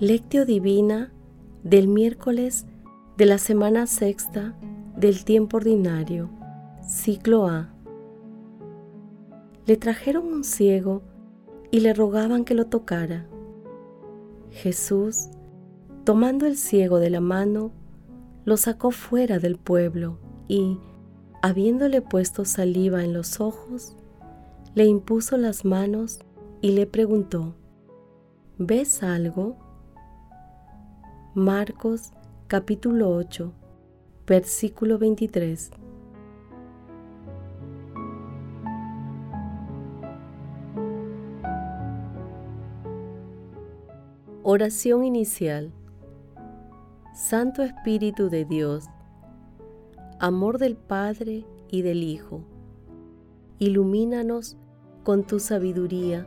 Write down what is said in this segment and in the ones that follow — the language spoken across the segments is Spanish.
Lectio Divina del miércoles de la semana sexta del tiempo ordinario, ciclo A. Le trajeron un ciego y le rogaban que lo tocara. Jesús, tomando el ciego de la mano, lo sacó fuera del pueblo y, habiéndole puesto saliva en los ojos, le impuso las manos y le preguntó, ¿ves algo? Marcos capítulo 8, versículo 23. Oración inicial. Santo Espíritu de Dios, amor del Padre y del Hijo, ilumínanos con tu sabiduría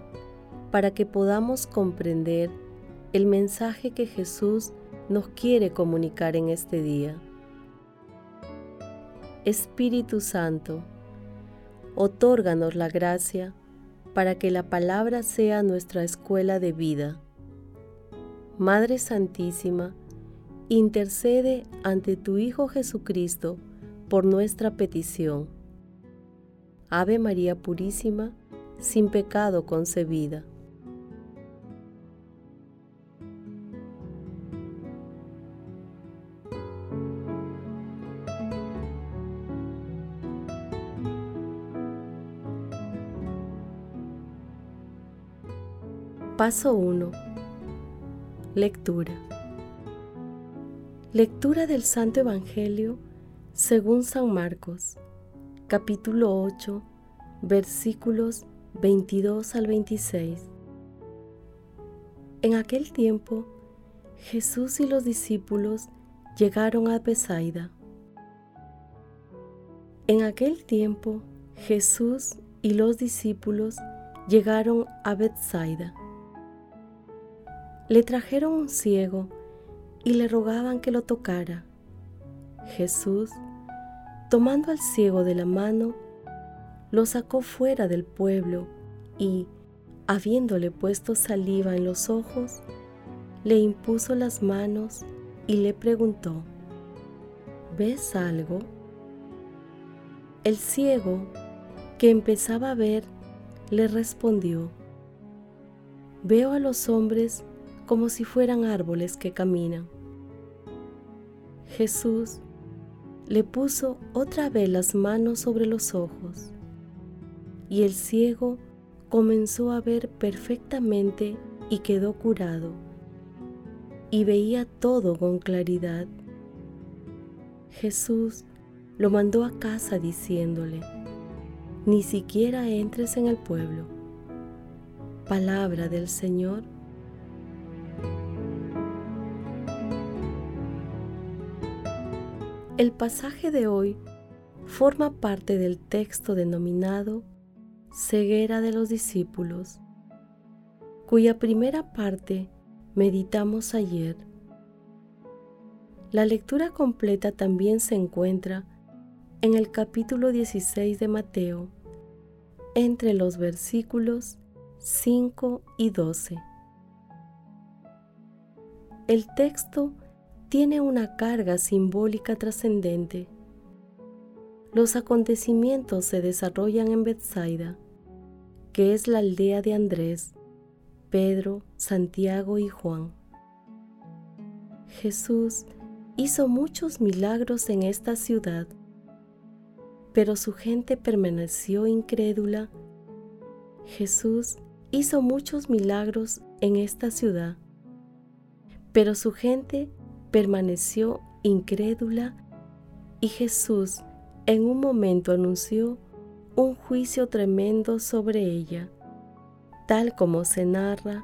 para que podamos comprender el mensaje que Jesús nos quiere comunicar en este día. Espíritu Santo, otórganos la gracia para que la palabra sea nuestra escuela de vida. Madre Santísima, intercede ante tu Hijo Jesucristo por nuestra petición. Ave María Purísima, sin pecado concebida. Paso 1. Lectura. Lectura del Santo Evangelio según San Marcos, capítulo 8, versículos 22 al 26. En aquel tiempo, Jesús y los discípulos llegaron a Besaida. En aquel tiempo, Jesús y los discípulos llegaron a Bethsaida le trajeron un ciego y le rogaban que lo tocara. Jesús, tomando al ciego de la mano, lo sacó fuera del pueblo y, habiéndole puesto saliva en los ojos, le impuso las manos y le preguntó, ¿ves algo? El ciego, que empezaba a ver, le respondió, veo a los hombres como si fueran árboles que caminan. Jesús le puso otra vez las manos sobre los ojos y el ciego comenzó a ver perfectamente y quedó curado y veía todo con claridad. Jesús lo mandó a casa diciéndole, ni siquiera entres en el pueblo. Palabra del Señor El pasaje de hoy forma parte del texto denominado Ceguera de los discípulos, cuya primera parte meditamos ayer. La lectura completa también se encuentra en el capítulo 16 de Mateo, entre los versículos 5 y 12. El texto tiene una carga simbólica trascendente. Los acontecimientos se desarrollan en Bethsaida, que es la aldea de Andrés, Pedro, Santiago y Juan. Jesús hizo muchos milagros en esta ciudad, pero su gente permaneció incrédula. Jesús hizo muchos milagros en esta ciudad, pero su gente permaneció incrédula y Jesús en un momento anunció un juicio tremendo sobre ella, tal como se narra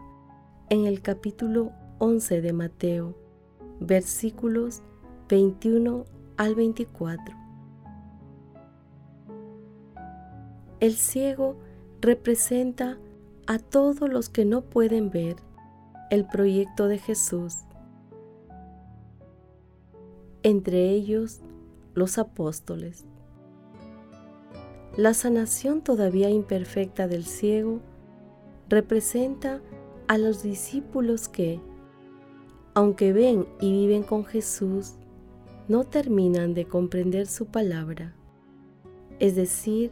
en el capítulo 11 de Mateo, versículos 21 al 24. El ciego representa a todos los que no pueden ver el proyecto de Jesús entre ellos los apóstoles. La sanación todavía imperfecta del ciego representa a los discípulos que, aunque ven y viven con Jesús, no terminan de comprender su palabra, es decir,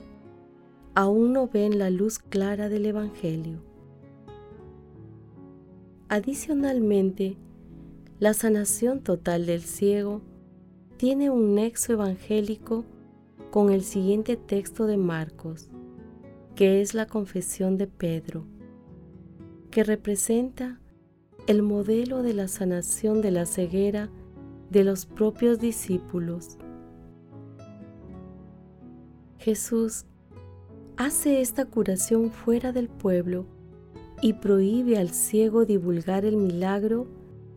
aún no ven la luz clara del Evangelio. Adicionalmente, la sanación total del ciego tiene un nexo evangélico con el siguiente texto de Marcos, que es la confesión de Pedro, que representa el modelo de la sanación de la ceguera de los propios discípulos. Jesús hace esta curación fuera del pueblo y prohíbe al ciego divulgar el milagro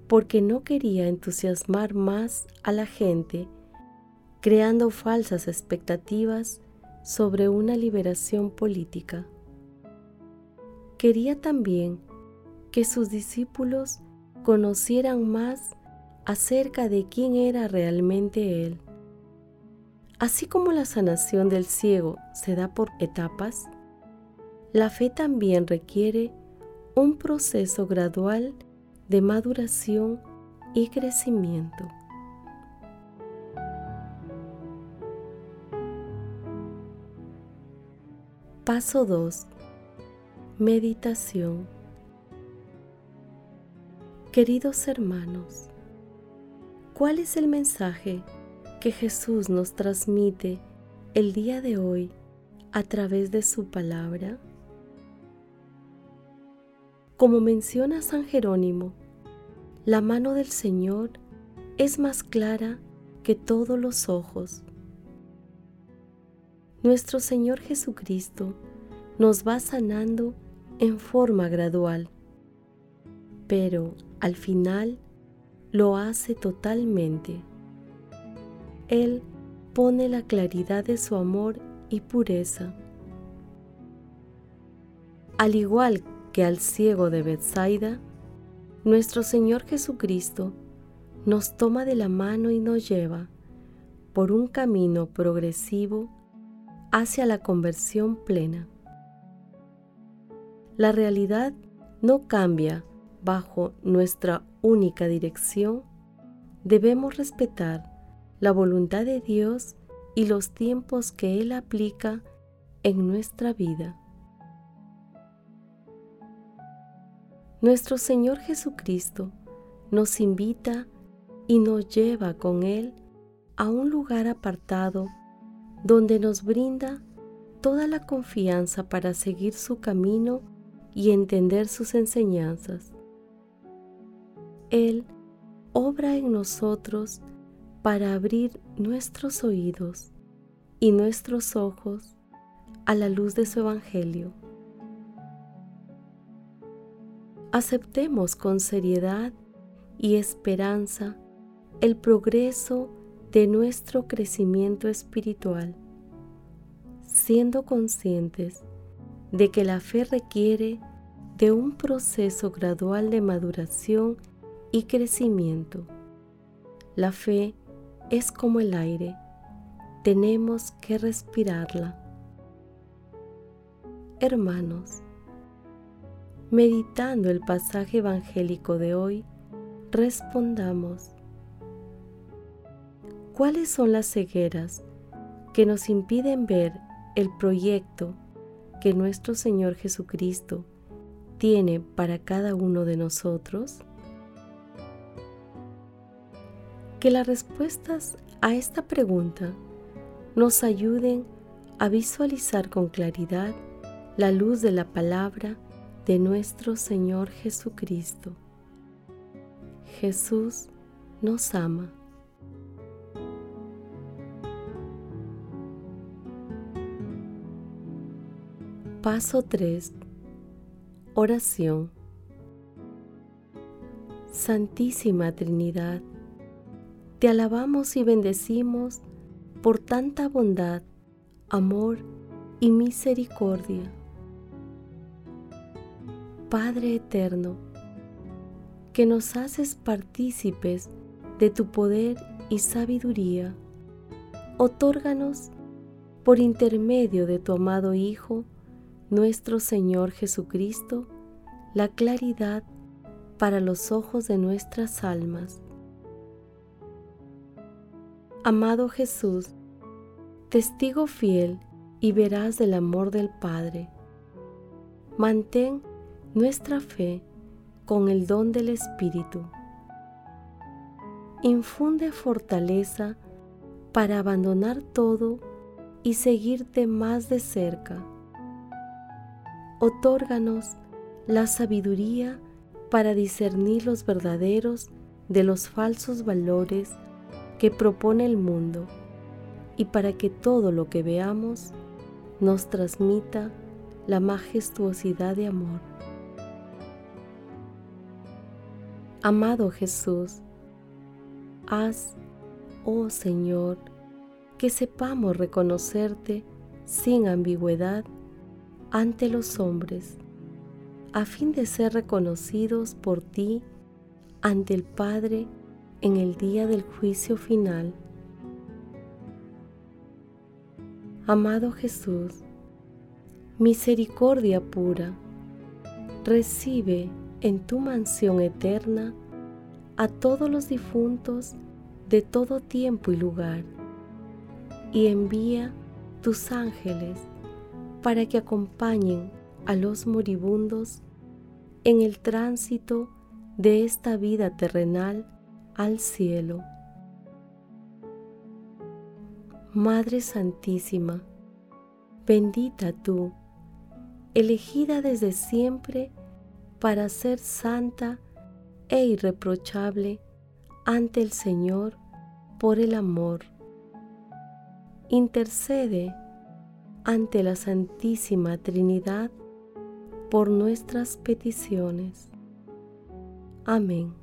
porque no quería entusiasmar más a la gente, creando falsas expectativas sobre una liberación política. Quería también que sus discípulos conocieran más acerca de quién era realmente Él. Así como la sanación del ciego se da por etapas, la fe también requiere un proceso gradual de maduración y crecimiento. Paso 2. Meditación. Queridos hermanos, ¿cuál es el mensaje que Jesús nos transmite el día de hoy a través de su palabra? Como menciona San Jerónimo, la mano del Señor es más clara que todos los ojos. Nuestro Señor Jesucristo nos va sanando en forma gradual, pero al final lo hace totalmente. Él pone la claridad de su amor y pureza. Al igual que al ciego de Bethsaida, nuestro Señor Jesucristo nos toma de la mano y nos lleva por un camino progresivo hacia la conversión plena. La realidad no cambia bajo nuestra única dirección, debemos respetar la voluntad de Dios y los tiempos que Él aplica en nuestra vida. Nuestro Señor Jesucristo nos invita y nos lleva con Él a un lugar apartado donde nos brinda toda la confianza para seguir su camino y entender sus enseñanzas. Él obra en nosotros para abrir nuestros oídos y nuestros ojos a la luz de su Evangelio. Aceptemos con seriedad y esperanza el progreso de nuestro crecimiento espiritual, siendo conscientes de que la fe requiere de un proceso gradual de maduración y crecimiento. La fe es como el aire, tenemos que respirarla. Hermanos, meditando el pasaje evangélico de hoy, respondamos, ¿cuáles son las cegueras que nos impiden ver el proyecto que nuestro Señor Jesucristo tiene para cada uno de nosotros? Que las respuestas a esta pregunta nos ayuden a visualizar con claridad la luz de la palabra de nuestro Señor Jesucristo. Jesús nos ama. Paso 3. Oración. Santísima Trinidad, te alabamos y bendecimos por tanta bondad, amor y misericordia. Padre eterno, que nos haces partícipes de tu poder y sabiduría, otórganos por intermedio de tu amado Hijo, nuestro Señor Jesucristo, la claridad para los ojos de nuestras almas. Amado Jesús, testigo fiel y verás del amor del Padre, mantén nuestra fe con el don del Espíritu. Infunde fortaleza para abandonar todo y seguirte más de cerca. Otórganos la sabiduría para discernir los verdaderos de los falsos valores que propone el mundo y para que todo lo que veamos nos transmita la majestuosidad de amor. Amado Jesús, haz, oh Señor, que sepamos reconocerte sin ambigüedad ante los hombres, a fin de ser reconocidos por ti ante el Padre en el día del juicio final. Amado Jesús, misericordia pura, recibe en tu mansión eterna a todos los difuntos de todo tiempo y lugar, y envía tus ángeles para que acompañen a los moribundos en el tránsito de esta vida terrenal al cielo. Madre Santísima, bendita tú, elegida desde siempre para ser santa e irreprochable ante el Señor por el amor. Intercede ante la Santísima Trinidad por nuestras peticiones. Amén.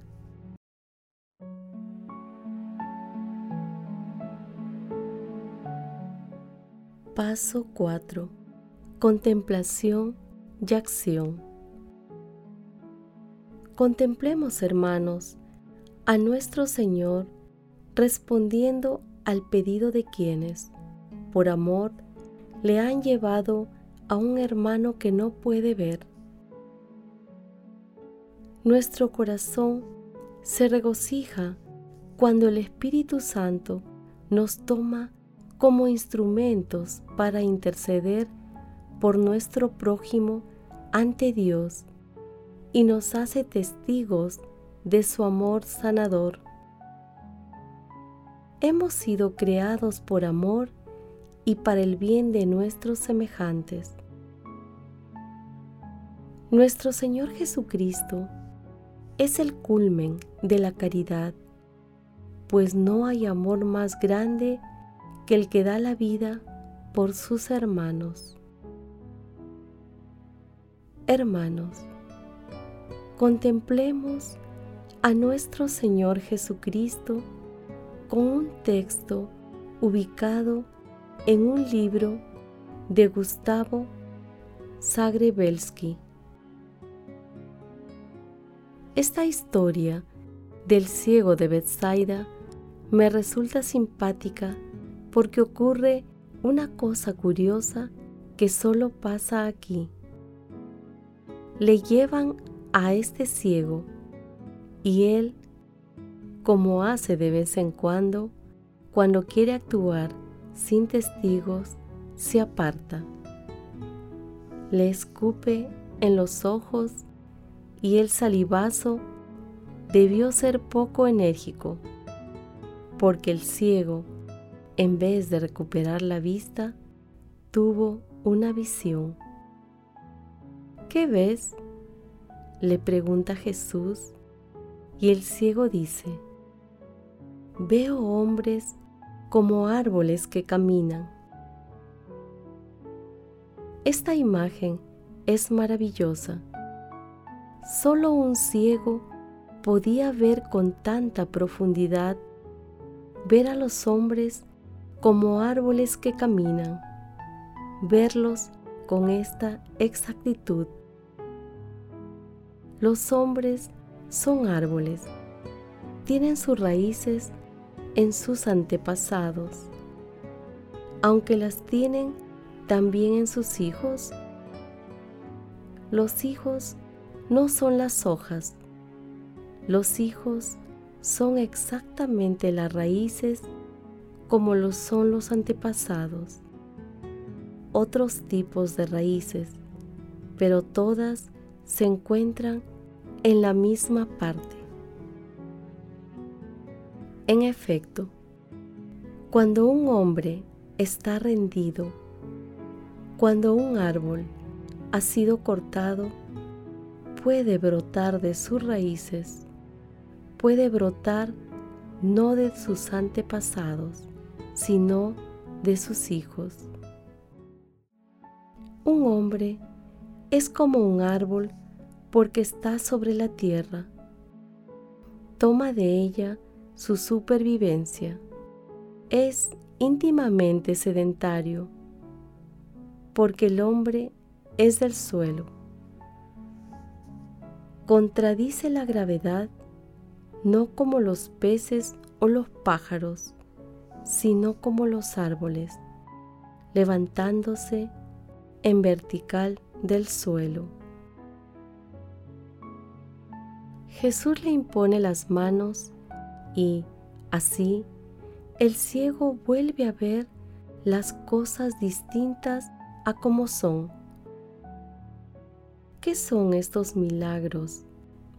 Paso 4. Contemplación y acción. Contemplemos, hermanos, a nuestro Señor respondiendo al pedido de quienes, por amor, le han llevado a un hermano que no puede ver. Nuestro corazón se regocija cuando el Espíritu Santo nos toma como instrumentos para interceder por nuestro prójimo ante Dios y nos hace testigos de su amor sanador. Hemos sido creados por amor y para el bien de nuestros semejantes. Nuestro Señor Jesucristo es el culmen de la caridad, pues no hay amor más grande que el que da la vida por sus hermanos. Hermanos, contemplemos a nuestro Señor Jesucristo con un texto ubicado en un libro de Gustavo Zagrebelsky. Esta historia del ciego de Bethsaida me resulta simpática porque ocurre una cosa curiosa que solo pasa aquí. Le llevan a este ciego y él, como hace de vez en cuando, cuando quiere actuar sin testigos, se aparta. Le escupe en los ojos y el salivazo debió ser poco enérgico, porque el ciego en vez de recuperar la vista, tuvo una visión. ¿Qué ves? Le pregunta Jesús y el ciego dice, veo hombres como árboles que caminan. Esta imagen es maravillosa. Solo un ciego podía ver con tanta profundidad, ver a los hombres como árboles que caminan, verlos con esta exactitud. Los hombres son árboles, tienen sus raíces en sus antepasados, aunque las tienen también en sus hijos. Los hijos no son las hojas, Los hijos son exactamente las raíces como lo son los antepasados. Otros tipos de raíces, pero todas se encuentran en la misma parte. En efecto, cuando un hombre está rendido, cuando un árbol ha sido cortado, puede brotar de sus raíces, puede brotar no de sus antepasados, sino de sus hijos. Un hombre es como un árbol porque está sobre la tierra. Toma de ella su supervivencia. Es íntimamente sedentario porque el hombre es del suelo. Contradice la gravedad no como los peces o los pájaros, sino como los árboles, levantándose en vertical del suelo. Jesús le impone las manos y, así, el ciego vuelve a ver las cosas distintas a como son. ¿Qué son estos milagros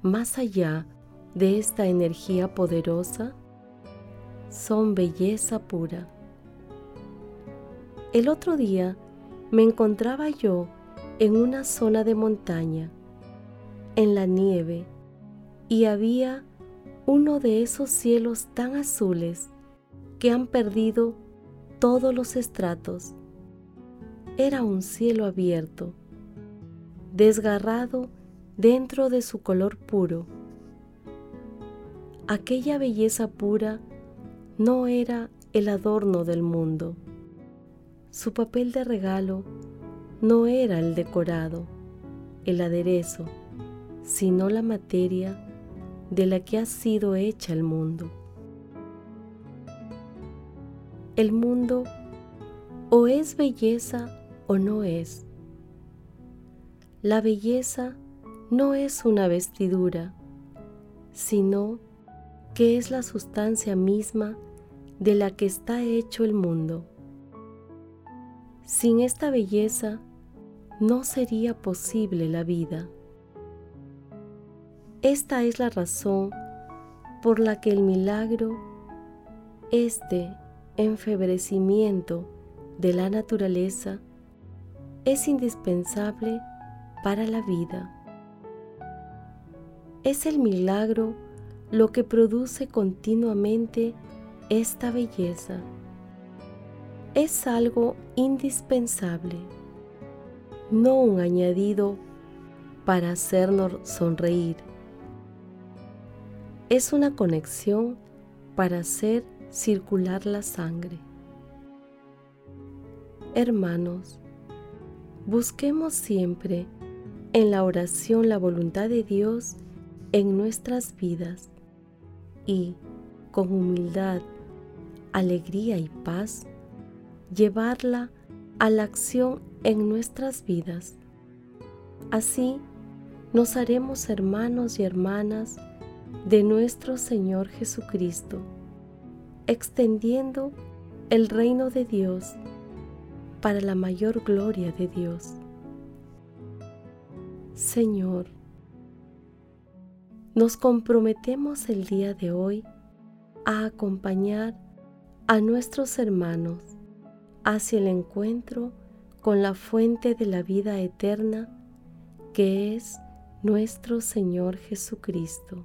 más allá de esta energía poderosa? son belleza pura. El otro día me encontraba yo en una zona de montaña, en la nieve, y había uno de esos cielos tan azules que han perdido todos los estratos. Era un cielo abierto, desgarrado dentro de su color puro. Aquella belleza pura no era el adorno del mundo. Su papel de regalo no era el decorado, el aderezo, sino la materia de la que ha sido hecha el mundo. El mundo o es belleza o no es. La belleza no es una vestidura, sino que es la sustancia misma de la que está hecho el mundo. Sin esta belleza no sería posible la vida. Esta es la razón por la que el milagro, este enfebrecimiento de la naturaleza, es indispensable para la vida. Es el milagro lo que produce continuamente esta belleza. Es algo indispensable, no un añadido para hacernos sonreír. Es una conexión para hacer circular la sangre. Hermanos, busquemos siempre en la oración la voluntad de Dios en nuestras vidas y, con humildad, alegría y paz, llevarla a la acción en nuestras vidas. Así nos haremos hermanos y hermanas de nuestro Señor Jesucristo, extendiendo el reino de Dios para la mayor gloria de Dios. Señor, nos comprometemos el día de hoy a acompañar a nuestros hermanos hacia el encuentro con la fuente de la vida eterna que es nuestro Señor Jesucristo.